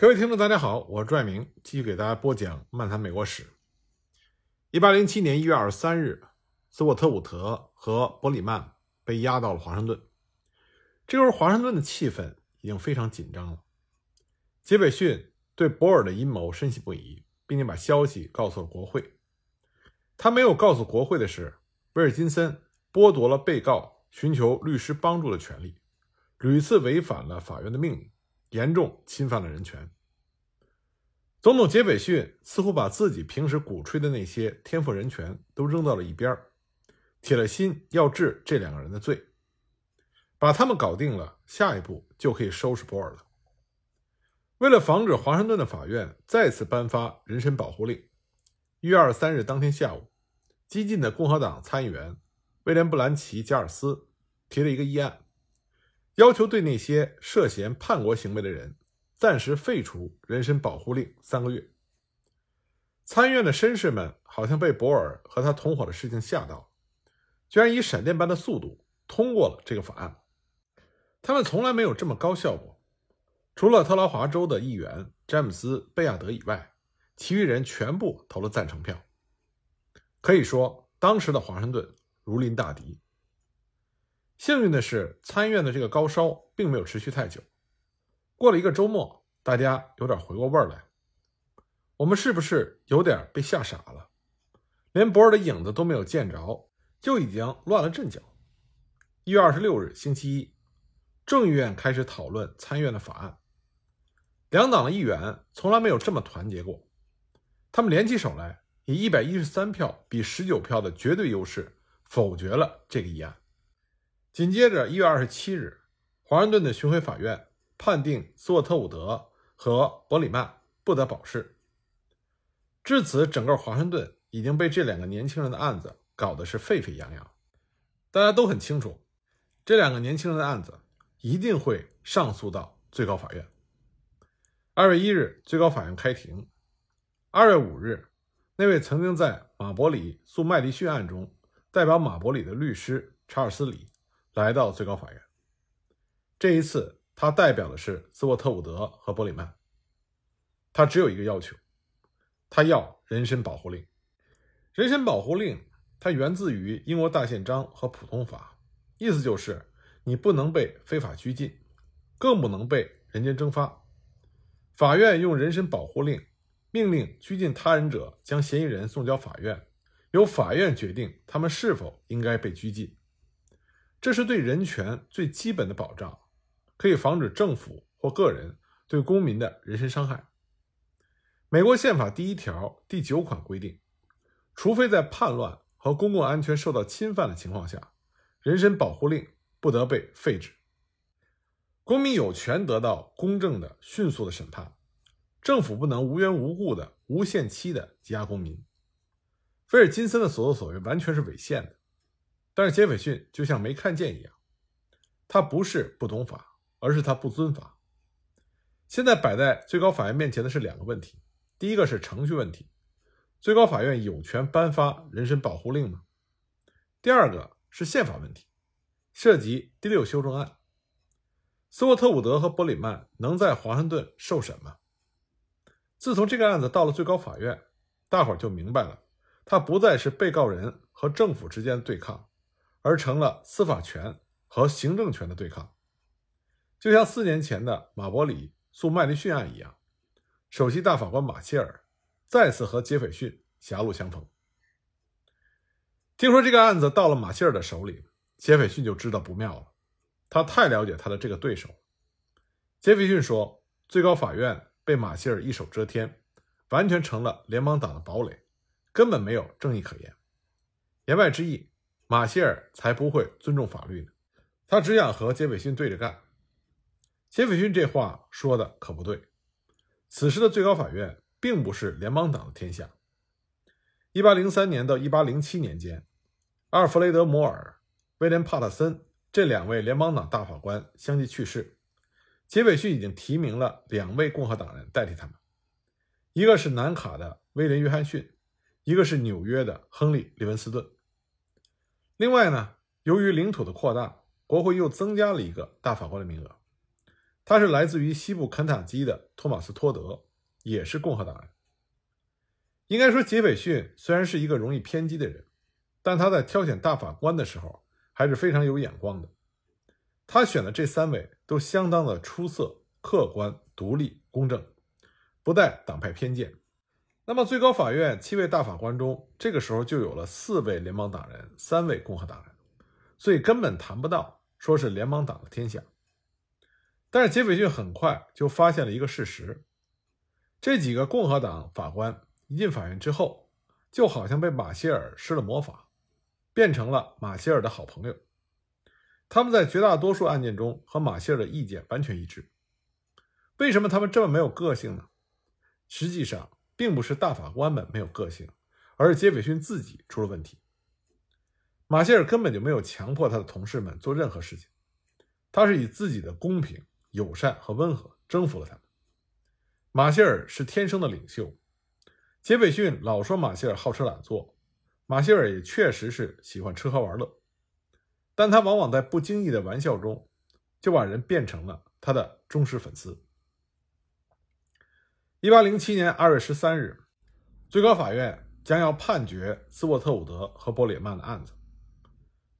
各位听众，大家好，我是拽明，继续给大家播讲《漫谈美国史》。一八零七年一月二十三日，斯沃特伍德和伯里曼被押到了华盛顿。这时候，华盛顿的气氛已经非常紧张了。杰斐逊对博尔的阴谋深信不疑，并且把消息告诉了国会。他没有告诉国会的是，威尔金森剥夺了被告寻求律师帮助的权利，屡次违反了法院的命令。严重侵犯了人权。总统杰斐逊似乎把自己平时鼓吹的那些天赋人权都扔到了一边铁了心要治这两个人的罪，把他们搞定了，下一步就可以收拾博尔了。为了防止华盛顿的法院再次颁发人身保护令，一月二十三日当天下午，激进的共和党参议员威廉·布兰奇·加尔斯提了一个议案。要求对那些涉嫌叛国行为的人暂时废除人身保护令三个月。参议院的绅士们好像被博尔和他同伙的事情吓到，居然以闪电般的速度通过了这个法案。他们从来没有这么高效过。除了特拉华州的议员詹姆斯·贝亚德以外，其余人全部投了赞成票。可以说，当时的华盛顿如临大敌。幸运的是，参议院的这个高烧并没有持续太久。过了一个周末，大家有点回过味儿来。我们是不是有点被吓傻了？连博尔的影子都没有见着，就已经乱了阵脚。一月二十六日，星期一，众议院开始讨论参议院的法案。两党的议员从来没有这么团结过，他们联起手来，以一百一十三票比十九票的绝对优势否决了这个议案。紧接着，一月二十七日，华盛顿的巡回法院判定斯沃特伍德和伯里曼不得保释。至此，整个华盛顿已经被这两个年轻人的案子搞得是沸沸扬扬。大家都很清楚，这两个年轻人的案子一定会上诉到最高法院。二月一日，最高法院开庭。二月五日，那位曾经在马伯里诉麦迪逊案中代表马伯里的律师查尔斯·里。来到最高法院，这一次他代表的是斯沃特伍德和伯里曼。他只有一个要求，他要人身保护令。人身保护令它源自于英国大宪章和普通法，意思就是你不能被非法拘禁，更不能被人间蒸发。法院用人身保护令命令拘禁他人者将嫌疑人送交法院，由法院决定他们是否应该被拘禁。这是对人权最基本的保障，可以防止政府或个人对公民的人身伤害。美国宪法第一条第九款规定，除非在叛乱和公共安全受到侵犯的情况下，人身保护令不得被废止。公民有权得到公正的、迅速的审判，政府不能无缘无故的、无限期的羁押公民。菲尔金森的所作所为完全是违宪的。但是杰斐逊就像没看见一样，他不是不懂法，而是他不遵法。现在摆在最高法院面前的是两个问题：第一个是程序问题，最高法院有权颁发人身保护令吗？第二个是宪法问题，涉及第六修正案。斯沃特伍德和伯里曼能在华盛顿受审吗？自从这个案子到了最高法院，大伙儿就明白了，他不再是被告人和政府之间的对抗。而成了司法权和行政权的对抗，就像四年前的马伯里诉麦迪逊案一样，首席大法官马歇尔再次和杰斐逊狭路相逢。听说这个案子到了马歇尔的手里，杰斐逊就知道不妙了，他太了解他的这个对手。杰斐逊说：“最高法院被马歇尔一手遮天，完全成了联邦党的堡垒，根本没有正义可言。”言外之意。马歇尔才不会尊重法律呢，他只想和杰斐逊对着干。杰斐逊这话说的可不对。此时的最高法院并不是联邦党的天下。一八零三年到一八零七年间，阿尔弗雷德·摩尔、威廉·帕特森这两位联邦党大法官相继去世，杰斐逊已经提名了两位共和党人代替他们，一个是南卡的威廉·约翰逊，一个是纽约的亨利·利文斯顿。另外呢，由于领土的扩大，国会又增加了一个大法官的名额。他是来自于西部肯塔基的托马斯·托德，也是共和党人。应该说，杰斐逊虽然是一个容易偏激的人，但他在挑选大法官的时候还是非常有眼光的。他选的这三位都相当的出色、客观、独立、公正，不带党派偏见。那么，最高法院七位大法官中，这个时候就有了四位联邦党人，三位共和党人，所以根本谈不到说是联邦党的天下。但是杰斐逊很快就发现了一个事实：这几个共和党法官一进法院之后，就好像被马歇尔施了魔法，变成了马歇尔的好朋友。他们在绝大多数案件中和马歇尔的意见完全一致。为什么他们这么没有个性呢？实际上，并不是大法官们没有个性，而是杰斐逊自己出了问题。马歇尔根本就没有强迫他的同事们做任何事情，他是以自己的公平、友善和温和征服了他们。马歇尔是天生的领袖，杰斐逊老说马歇尔好吃懒做，马歇尔也确实是喜欢吃喝玩乐，但他往往在不经意的玩笑中，就把人变成了他的忠实粉丝。一八零七年二月十三日，最高法院将要判决斯沃特伍德和伯里曼的案子，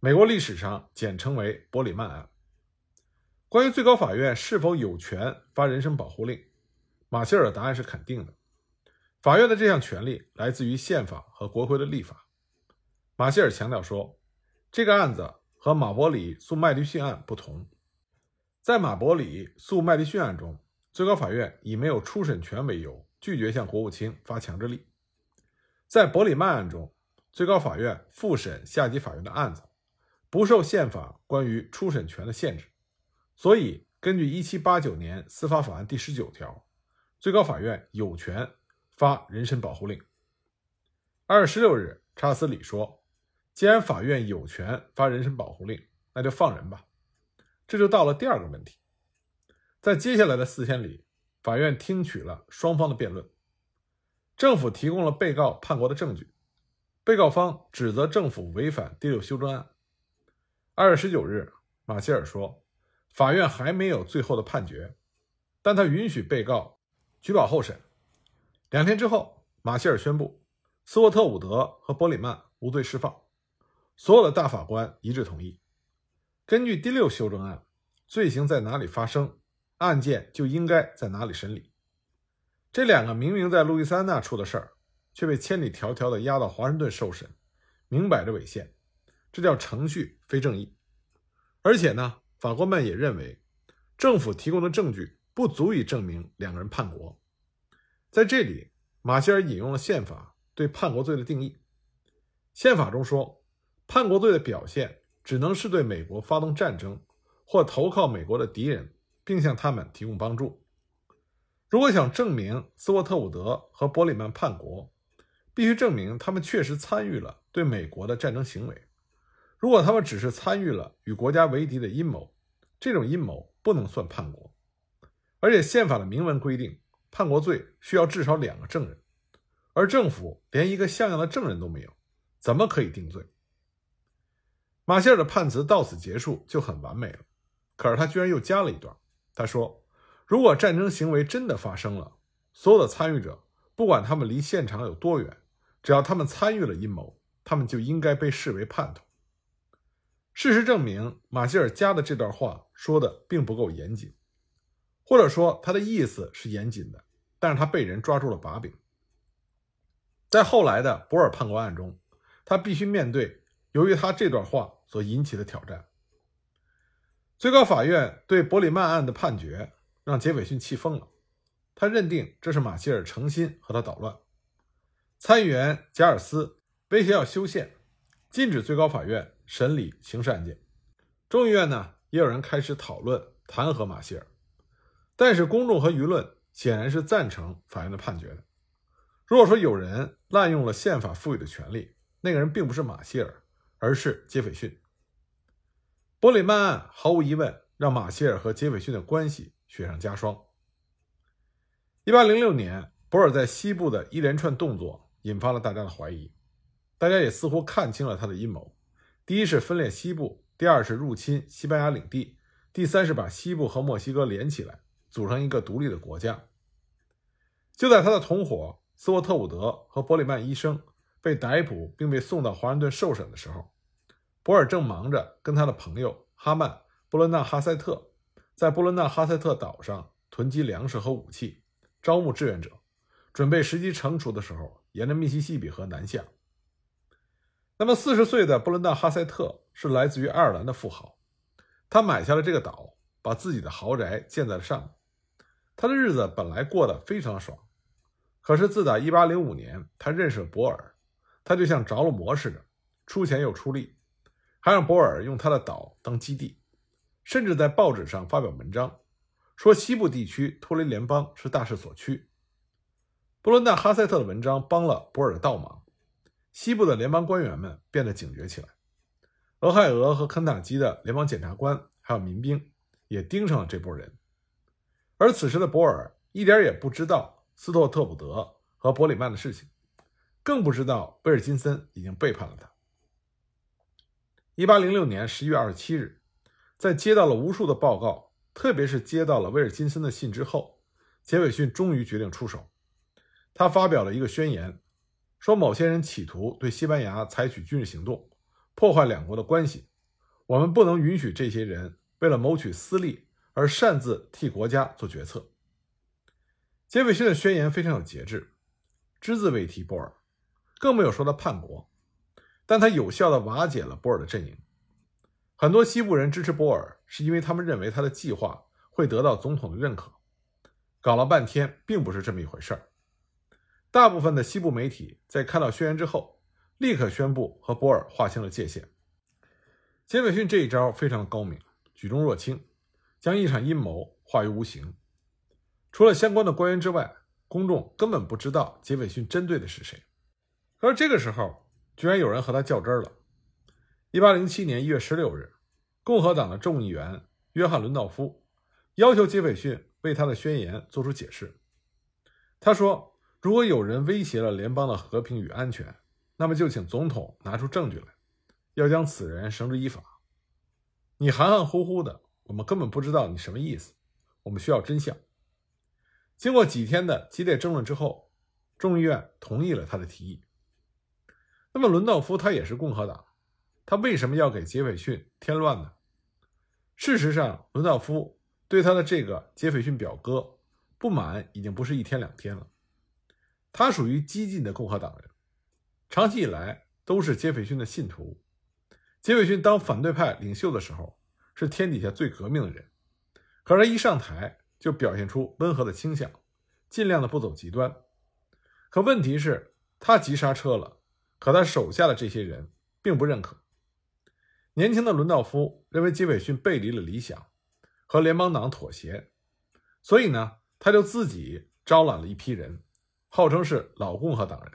美国历史上简称为伯里曼案。关于最高法院是否有权发人身保护令，马歇尔的答案是肯定的。法院的这项权利来自于宪法和国会的立法。马歇尔强调说，这个案子和马伯里诉麦迪逊案不同，在马伯里诉麦迪逊案中。最高法院以没有初审权为由，拒绝向国务卿发强制力。在伯里曼案中，最高法院复审下级法院的案子，不受宪法关于初审权的限制，所以根据1789年司法法案第十九条，最高法院有权发人身保护令。二月十六日，查尔斯·里说：“既然法院有权发人身保护令，那就放人吧。”这就到了第二个问题。在接下来的四天里，法院听取了双方的辩论。政府提供了被告叛国的证据，被告方指责政府违反第六修正案。二月十九日，马歇尔说，法院还没有最后的判决，但他允许被告取保候审。两天之后，马歇尔宣布，斯沃特伍德和伯里曼无罪释放。所有的大法官一致同意，根据第六修正案，罪行在哪里发生？案件就应该在哪里审理？这两个明明在路易斯安那出的事儿，却被千里迢迢的押到华盛顿受审，明摆着违宪，这叫程序非正义。而且呢，法官们也认为，政府提供的证据不足以证明两个人叛国。在这里，马歇尔引用了宪法对叛国罪的定义。宪法中说，叛国罪的表现只能是对美国发动战争或投靠美国的敌人。并向他们提供帮助。如果想证明斯沃特伍德和伯里曼叛国，必须证明他们确实参与了对美国的战争行为。如果他们只是参与了与国家为敌的阴谋，这种阴谋不能算叛国。而且宪法的明文规定，叛国罪需要至少两个证人，而政府连一个像样的证人都没有，怎么可以定罪？马歇尔的判词到此结束就很完美了，可是他居然又加了一段。他说：“如果战争行为真的发生了，所有的参与者，不管他们离现场有多远，只要他们参与了阴谋，他们就应该被视为叛徒。”事实证明，马歇尔加的这段话说的并不够严谨，或者说他的意思是严谨的，但是他被人抓住了把柄。在后来的博尔叛国案中，他必须面对由于他这段话所引起的挑战。最高法院对伯里曼案的判决让杰斐逊气疯了，他认定这是马歇尔诚心和他捣乱。参议员贾尔斯威胁要修宪，禁止最高法院审理刑事案件。众议院呢，也有人开始讨论弹劾马歇尔，但是公众和舆论显然是赞成法院的判决的。如果说有人滥用了宪法赋予的权利，那个人并不是马歇尔，而是杰斐逊。伯里曼案毫无疑问让马歇尔和杰斐逊的关系雪上加霜。一八零六年，博尔在西部的一连串动作引发了大家的怀疑，大家也似乎看清了他的阴谋：第一是分裂西部，第二是入侵西班牙领地，第三是把西部和墨西哥连起来，组成一个独立的国家。就在他的同伙斯沃特伍德和伯里曼医生被逮捕并被送到华盛顿受审的时候，博尔正忙着跟他的朋友哈曼·布伦纳哈塞特在布伦纳哈塞特岛上囤积粮食和武器，招募志愿者，准备时机成熟的时候沿着密西西比河南下。那么，四十岁的布伦纳哈塞特是来自于爱尔兰的富豪，他买下了这个岛，把自己的豪宅建在了上面。他的日子本来过得非常爽，可是自打1805年他认识了博尔，他就像着了魔似的，出钱又出力，还让博尔用他的岛当基地，甚至在报纸上发表文章，说西部地区脱离联邦是大势所趋。布伦纳哈塞特的文章帮了博尔的倒忙，西部的联邦官员们变得警觉起来，俄亥俄和肯塔基的联邦检察官还有民兵也盯上了这波人。而此时的博尔一点也不知道斯托特普德和伯里曼的事情，更不知道威尔金森已经背叛了他。一八零六年十一月二十七日，在接到了无数的报告，特别是接到了威尔金森的信之后，杰斐逊终于决定出手。他发表了一个宣言，说某些人企图对西班牙采取军事行动，破坏两国的关系，我们不能允许这些人为了谋取私利。而擅自替国家做决策。杰斐逊的宣言非常有节制，只字未提波尔，更没有说他叛国，但他有效地瓦解了波尔的阵营。很多西部人支持波尔，是因为他们认为他的计划会得到总统的认可。搞了半天，并不是这么一回事儿。大部分的西部媒体在看到宣言之后，立刻宣布和波尔划清了界限。杰斐逊这一招非常的高明，举重若轻。将一场阴谋化于无形。除了相关的官员之外，公众根本不知道杰斐逊针对的是谁。而这个时候，居然有人和他较真了。一八零七年一月十六日，共和党的众议员约翰·伦道夫要求杰斐逊为他的宣言做出解释。他说：“如果有人威胁了联邦的和平与安全，那么就请总统拿出证据来，要将此人绳之以法。你含含糊糊的。”我们根本不知道你什么意思，我们需要真相。经过几天的激烈争论之后，众议院同意了他的提议。那么伦道夫他也是共和党，他为什么要给杰斐逊添乱呢？事实上，伦道夫对他的这个杰斐逊表哥不满已经不是一天两天了。他属于激进的共和党人，长期以来都是杰斐逊的信徒。杰斐逊当反对派领袖的时候。是天底下最革命的人，可是他一上台就表现出温和的倾向，尽量的不走极端。可问题是，他急刹车了，可他手下的这些人并不认可。年轻的伦道夫认为杰斐逊背离了理想，和联邦党妥协，所以呢，他就自己招揽了一批人，号称是老共和党人，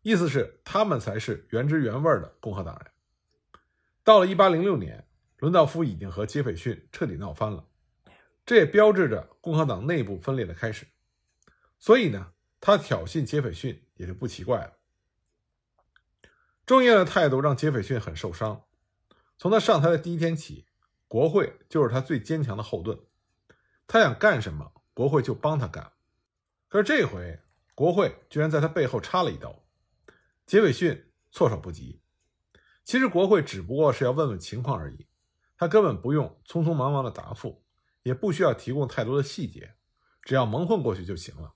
意思是他们才是原汁原味的共和党人。到了1806年。伦道夫已经和杰斐逊彻底闹翻了，这也标志着共和党内部分裂的开始。所以呢，他挑衅杰斐逊也就不奇怪了。众议院的态度让杰斐逊很受伤。从他上台的第一天起，国会就是他最坚强的后盾。他想干什么，国会就帮他干。可是这回，国会居然在他背后插了一刀，杰斐逊措手不及。其实，国会只不过是要问问情况而已。他根本不用匆匆忙忙的答复，也不需要提供太多的细节，只要蒙混过去就行了。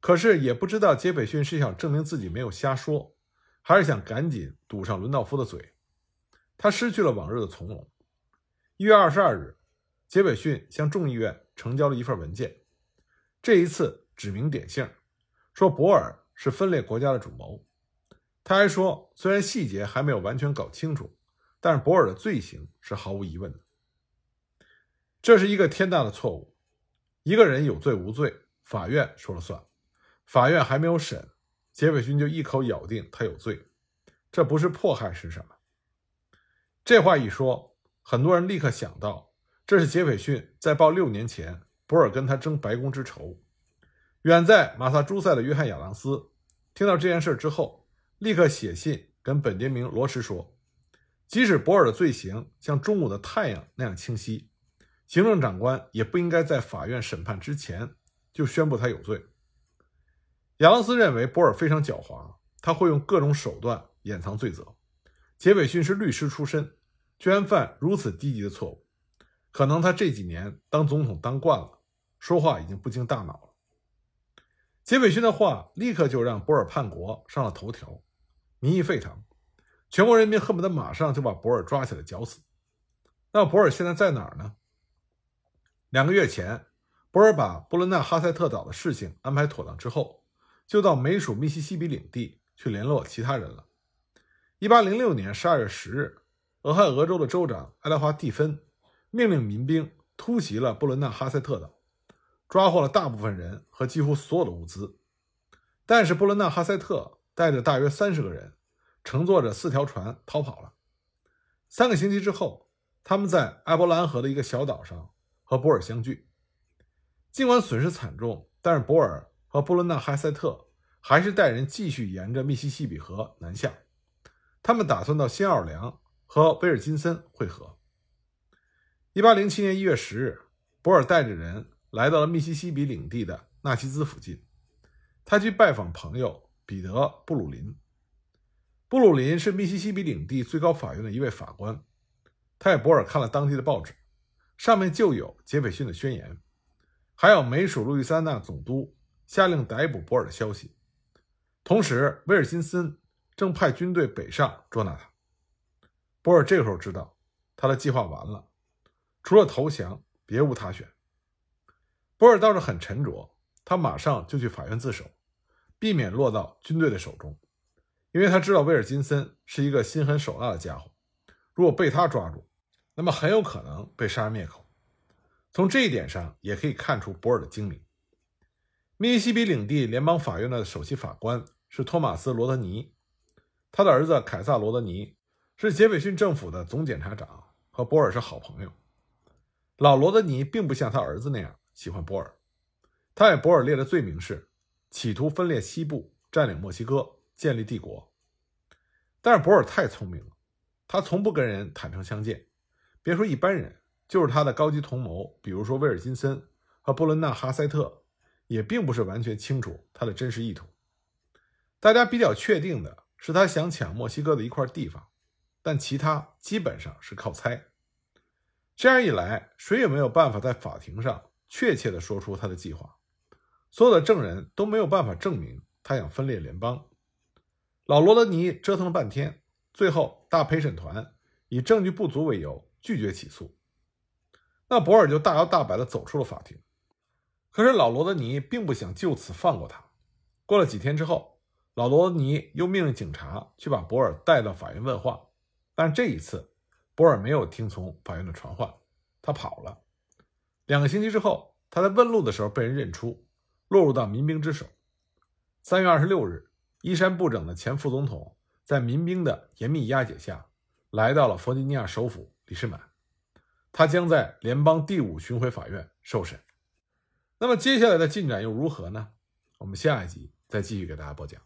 可是也不知道杰斐逊是想证明自己没有瞎说，还是想赶紧堵上伦道夫的嘴。他失去了往日的从容。一月二十二日，杰斐逊向众议院呈交了一份文件，这一次指名点姓，说博尔是分裂国家的主谋。他还说，虽然细节还没有完全搞清楚。但是博尔的罪行是毫无疑问的，这是一个天大的错误。一个人有罪无罪，法院说了算。法院还没有审，杰斐逊就一口咬定他有罪，这不是迫害是什么？这话一说，很多人立刻想到，这是杰斐逊在报六年前博尔跟他争白宫之仇。远在马萨诸塞的约翰亚当斯听到这件事之后，立刻写信跟本杰明罗什说。即使博尔的罪行像中午的太阳那样清晰，行政长官也不应该在法院审判之前就宣布他有罪。亚当斯认为博尔非常狡猾，他会用各种手段掩藏罪责。杰斐逊是律师出身，居然犯如此低级的错误，可能他这几年当总统当惯了，说话已经不经大脑了。杰斐逊的话立刻就让博尔叛国上了头条，民意沸腾，全国人民恨不得马上就把博尔抓起来绞死。那博尔现在在哪儿呢？两个月前，博尔把布伦纳哈塞特岛的事情安排妥当之后，就到美属密西西比领地去联络其他人了。一八零六年十二月十日，俄亥俄州的州长爱德华蒂芬命令民兵突袭了布伦纳哈塞特岛，抓获了大部分人和几乎所有的物资。但是布伦纳哈塞特带着大约三十个人，乘坐着四条船逃跑了。三个星期之后，他们在埃伯兰河的一个小岛上。和博尔相聚，尽管损失惨重，但是博尔和布伦纳哈塞特还是带人继续沿着密西西比河南下。他们打算到新奥尔良和威尔金森会合。一八零七年一月十日，博尔带着人来到了密西西比领地的纳西兹附近，他去拜访朋友彼得·布鲁林。布鲁林是密西西比领地最高法院的一位法官，他给博尔看了当地的报纸。上面就有杰斐逊的宣言，还有美属路易斯安那总督下令逮捕博尔的消息。同时，威尔金森正派军队北上捉拿他。博尔这个时候知道他的计划完了，除了投降，别无他选。博尔倒是很沉着，他马上就去法院自首，避免落到军队的手中，因为他知道威尔金森是一个心狠手辣的家伙，如果被他抓住。那么很有可能被杀人灭口。从这一点上也可以看出博尔的精明。密西西比领地联邦法院的首席法官是托马斯·罗德尼，他的儿子凯撒·罗德尼是杰斐逊政府的总检察长，和博尔是好朋友。老罗德尼并不像他儿子那样喜欢博尔，他给博尔列的罪名是企图分裂西部、占领墨西哥、建立帝国。但是博尔太聪明了，他从不跟人坦诚相见。别说一般人，就是他的高级同谋，比如说威尔金森和布伦纳哈塞特，也并不是完全清楚他的真实意图。大家比较确定的是，他想抢墨西哥的一块地方，但其他基本上是靠猜。这样一来，谁也没有办法在法庭上确切地说出他的计划，所有的证人都没有办法证明他想分裂联邦。老罗德尼折腾了半天，最后大陪审团以证据不足为由。拒绝起诉，那博尔就大摇大摆地走出了法庭。可是老罗德尼并不想就此放过他。过了几天之后，老罗德尼又命令警察去把博尔带到法院问话，但这一次，博尔没有听从法院的传唤，他跑了。两个星期之后，他在问路的时候被人认出，落入到民兵之手。三月二十六日，衣衫不整的前副总统在民兵的严密押解下，来到了弗吉尼亚首府。李士满，他将在联邦第五巡回法院受审。那么接下来的进展又如何呢？我们下一集再继续给大家播讲。